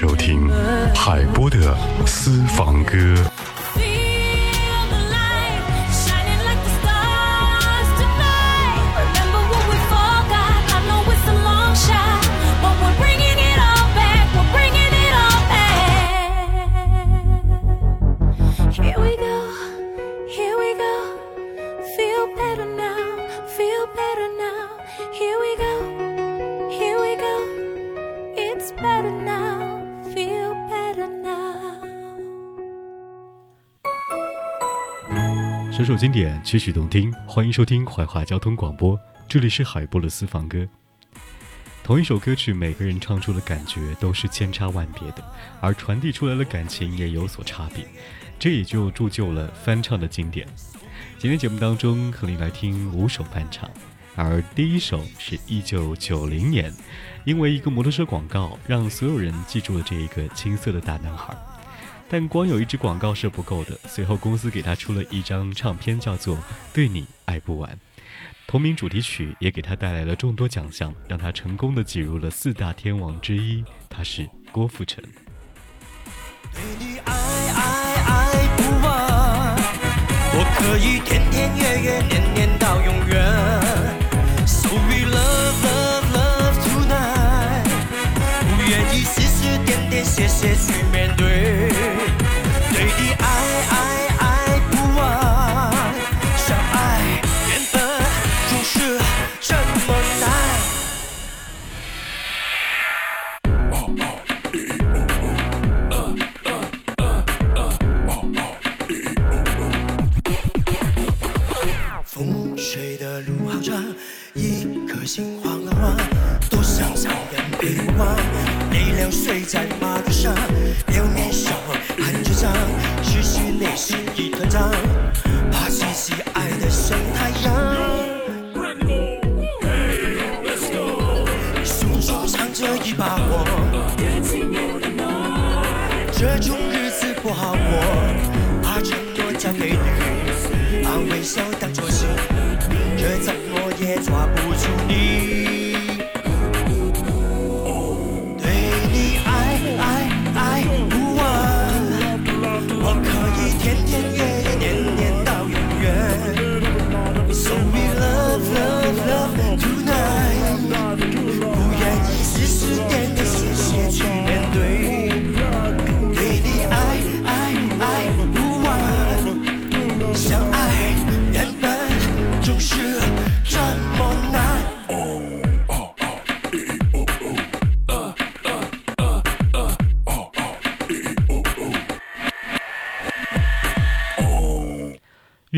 收听海波的私房歌。首经典，曲曲动听，欢迎收听怀化交通广播，这里是海波的私房歌。同一首歌曲，每个人唱出的感觉都是千差万别的，而传递出来的感情也有所差别，这也就铸就了翻唱的经典。今天节目当中，和你来听五首翻唱，而第一首是一九九零年，因为一个摩托车广告，让所有人记住了这一个青涩的大男孩。但光有一支广告是不够的，随后公司给他出了一张唱片，叫做《对你爱不完》，同名主题曲也给他带来了众多奖项，让他成功的挤入了四大天王之一。他是郭富城。对你爱爱爱不完，我可以天天月月年年到永远。So we love love love tonight，不愿意丝丝点点谢谢去面对。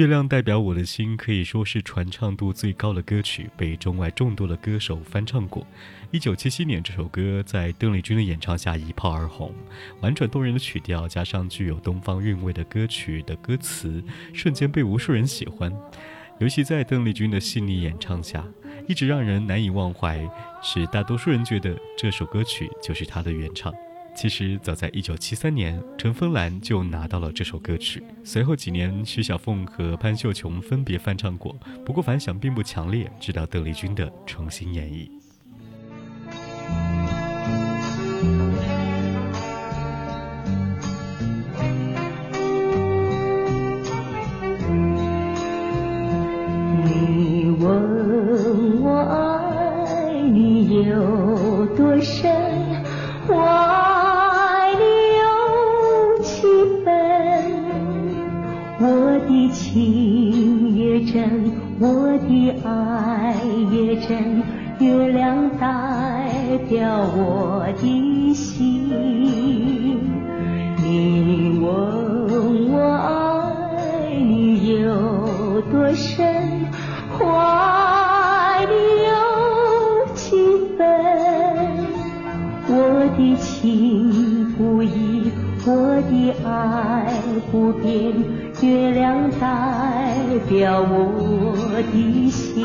月亮代表我的心，可以说是传唱度最高的歌曲，被中外众多的歌手翻唱过。一九七七年，这首歌在邓丽君的演唱下一炮而红，婉转动人的曲调加上具有东方韵味的歌曲的歌词，瞬间被无数人喜欢。尤其在邓丽君的细腻演唱下，一直让人难以忘怀，使大多数人觉得这首歌曲就是她的原唱。其实早在一九七三年，陈芬兰就拿到了这首歌曲。随后几年，徐小凤和潘秀琼分别翻唱过，不过反响并不强烈。直到邓丽君的重新演绎。月亮代表我的心。你问我爱你有多深，怀里有几分。我的情不移，我的爱不变，月亮代表我的心，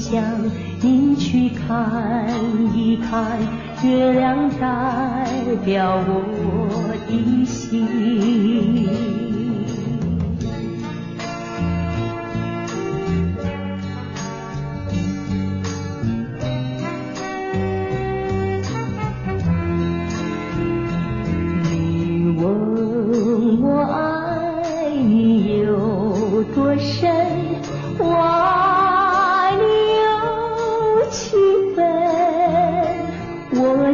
想，你去看一看，月亮代表我。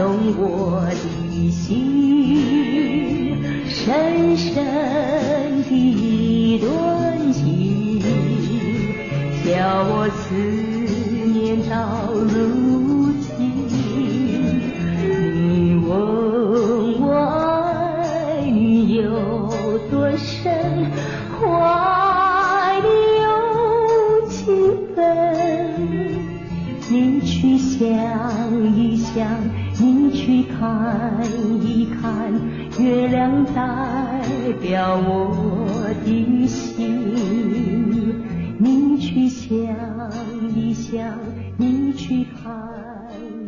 动我的心深深的一段情叫我思念到如表我的心。你去想一想，你去看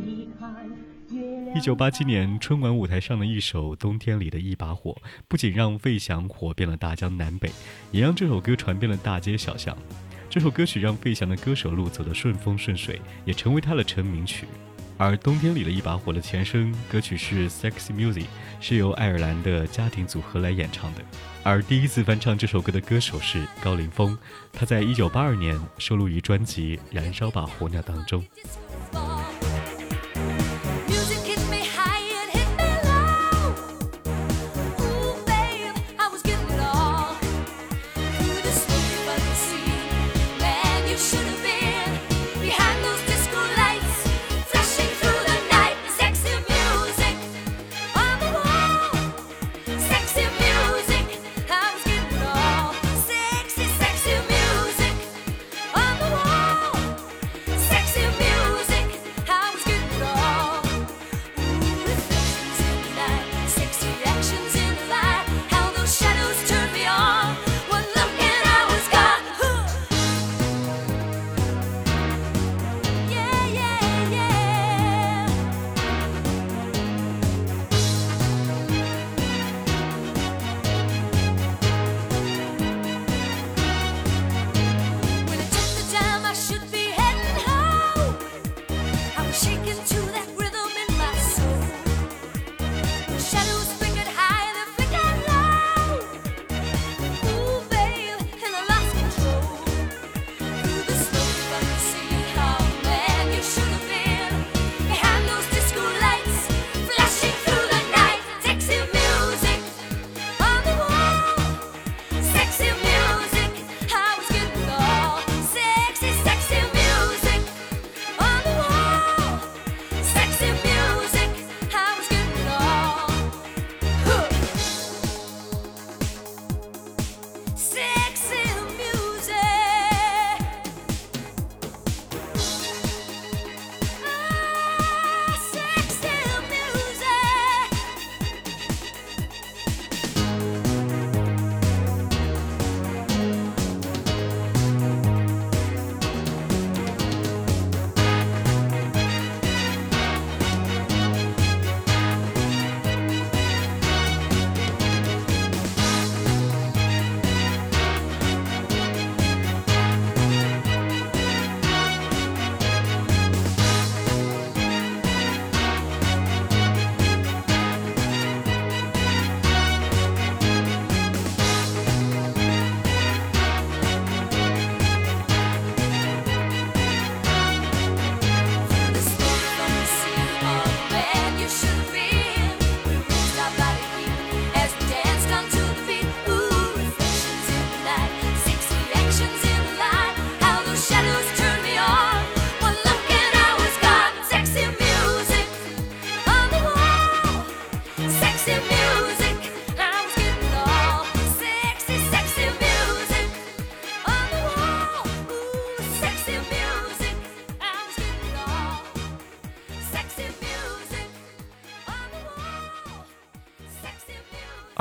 一看。一九八七年春晚舞台上的一首《冬天里的一把火》，不仅让费翔火遍了大江南北，也让这首歌传遍了大街小巷。这首歌曲让费翔的歌手路走得顺风顺水，也成为他的成名曲。而《冬天里的一把火》的前身歌曲是《Sexy Music》，是由爱尔兰的家庭组合来演唱的。而第一次翻唱这首歌的歌手是高凌风，他在1982年收录于专辑《燃烧吧火鸟》当中。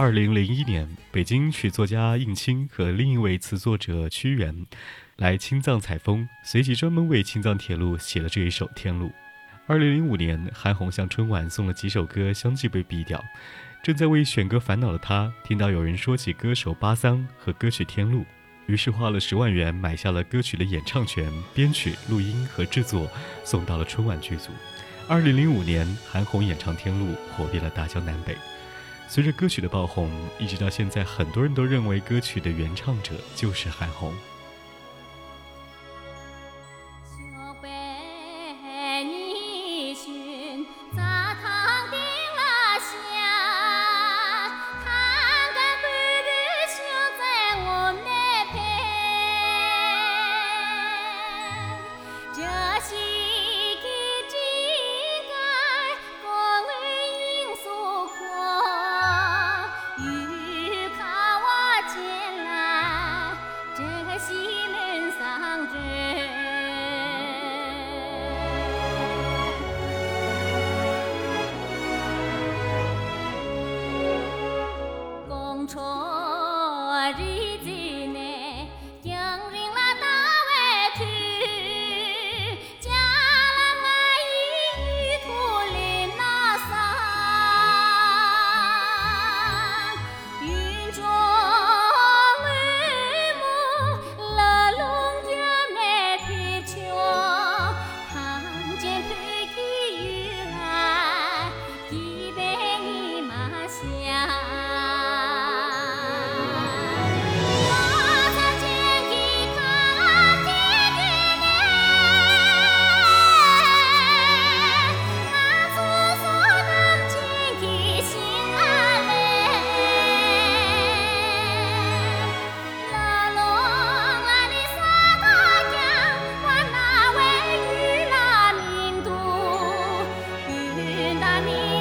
二零零一年，北京曲作家应清和另一位词作者屈原来青藏采风，随即专门为青藏铁路写了这一首《天路》。二零零五年，韩红向春晚送了几首歌，相继被毙掉。正在为选歌烦恼的他，听到有人说起歌手巴桑和歌曲《天路》，于是花了十万元买下了歌曲的演唱权、编曲、录音和制作，送到了春晚剧组。二零零五年，韩红演唱《天路》，火遍了大江南北。随着歌曲的爆红，一直到现在，很多人都认为歌曲的原唱者就是韩红。Money.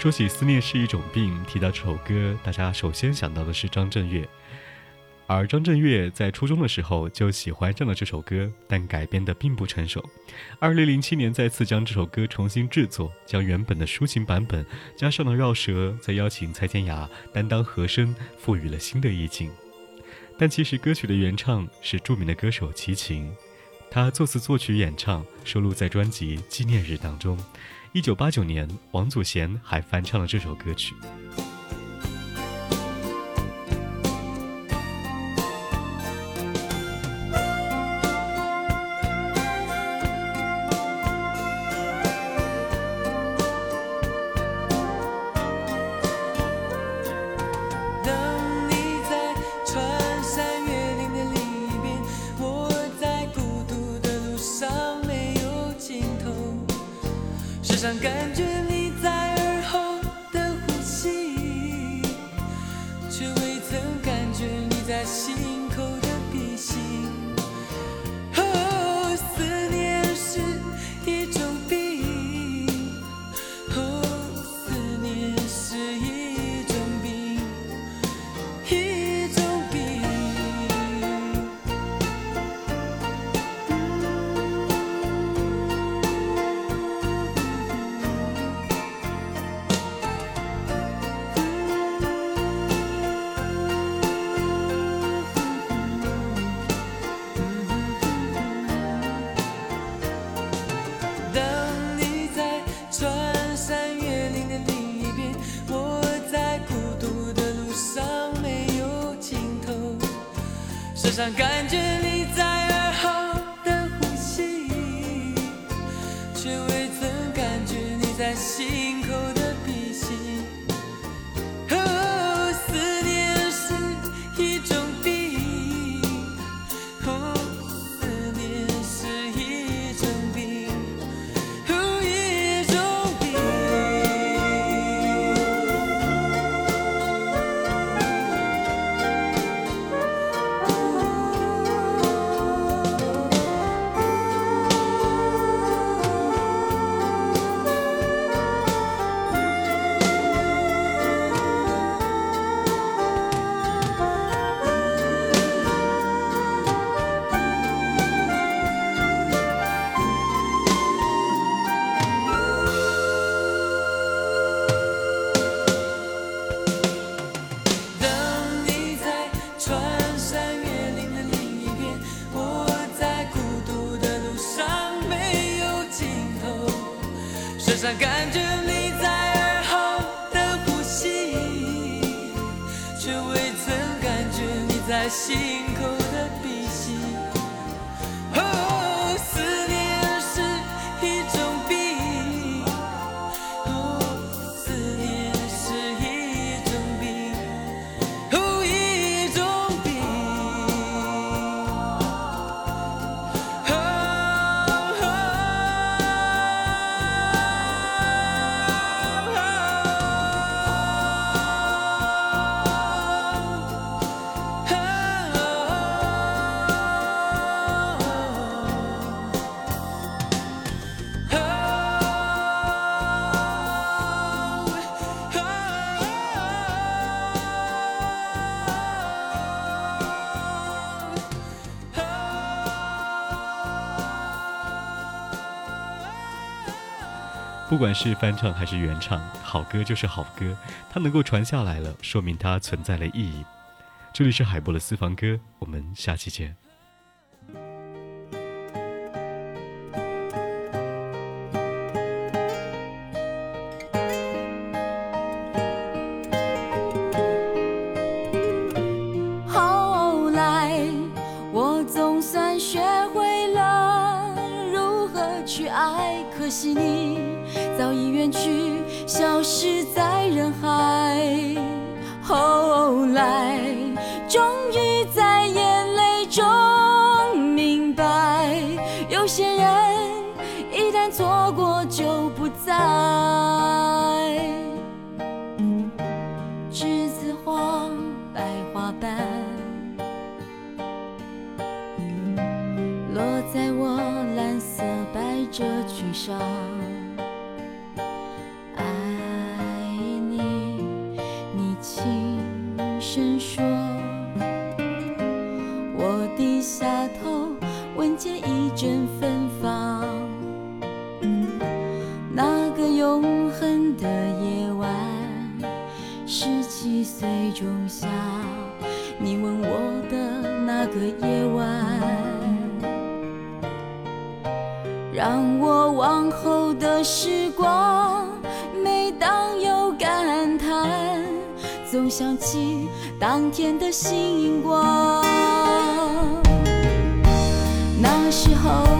说起思念是一种病，提到这首歌，大家首先想到的是张震岳。而张震岳在初中的时候就喜欢上了这首歌，但改编的并不成熟。二零零七年再次将这首歌重新制作，将原本的抒情版本加上了绕舌，再邀请蔡健雅担当和声，赋予了新的意境。但其实歌曲的原唱是著名的歌手齐秦。他作词作曲演唱，收录在专辑《纪念日》当中。一九八九年，王祖贤还翻唱了这首歌曲。上感觉时常感觉。不管是翻唱还是原唱，好歌就是好歌，它能够传下来了，说明它存在了意义。这里是海波的私房歌，我们下期见。这沮丧。时候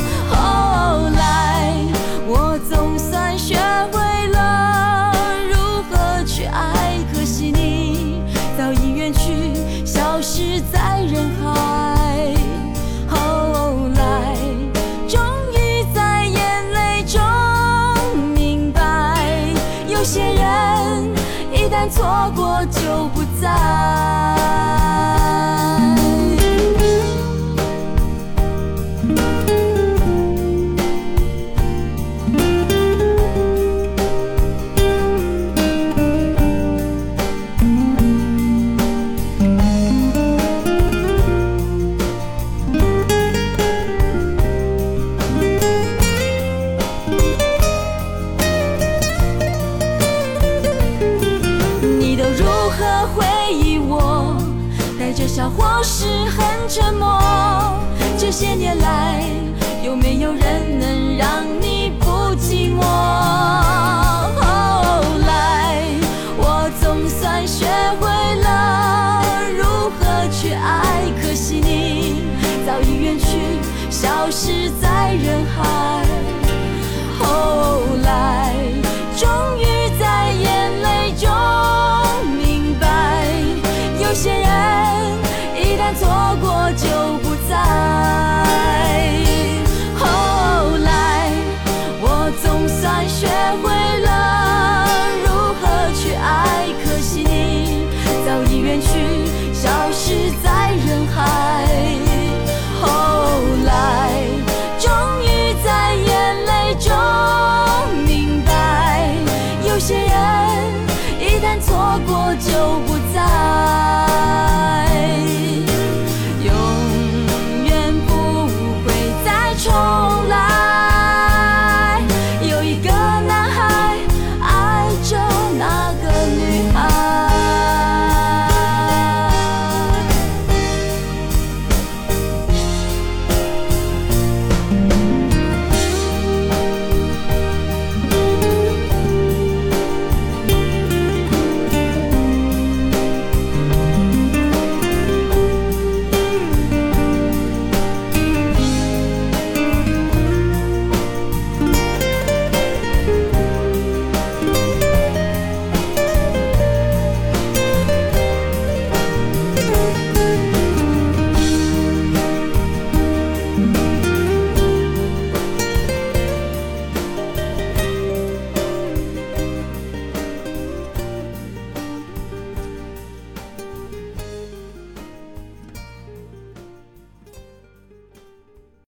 lugar.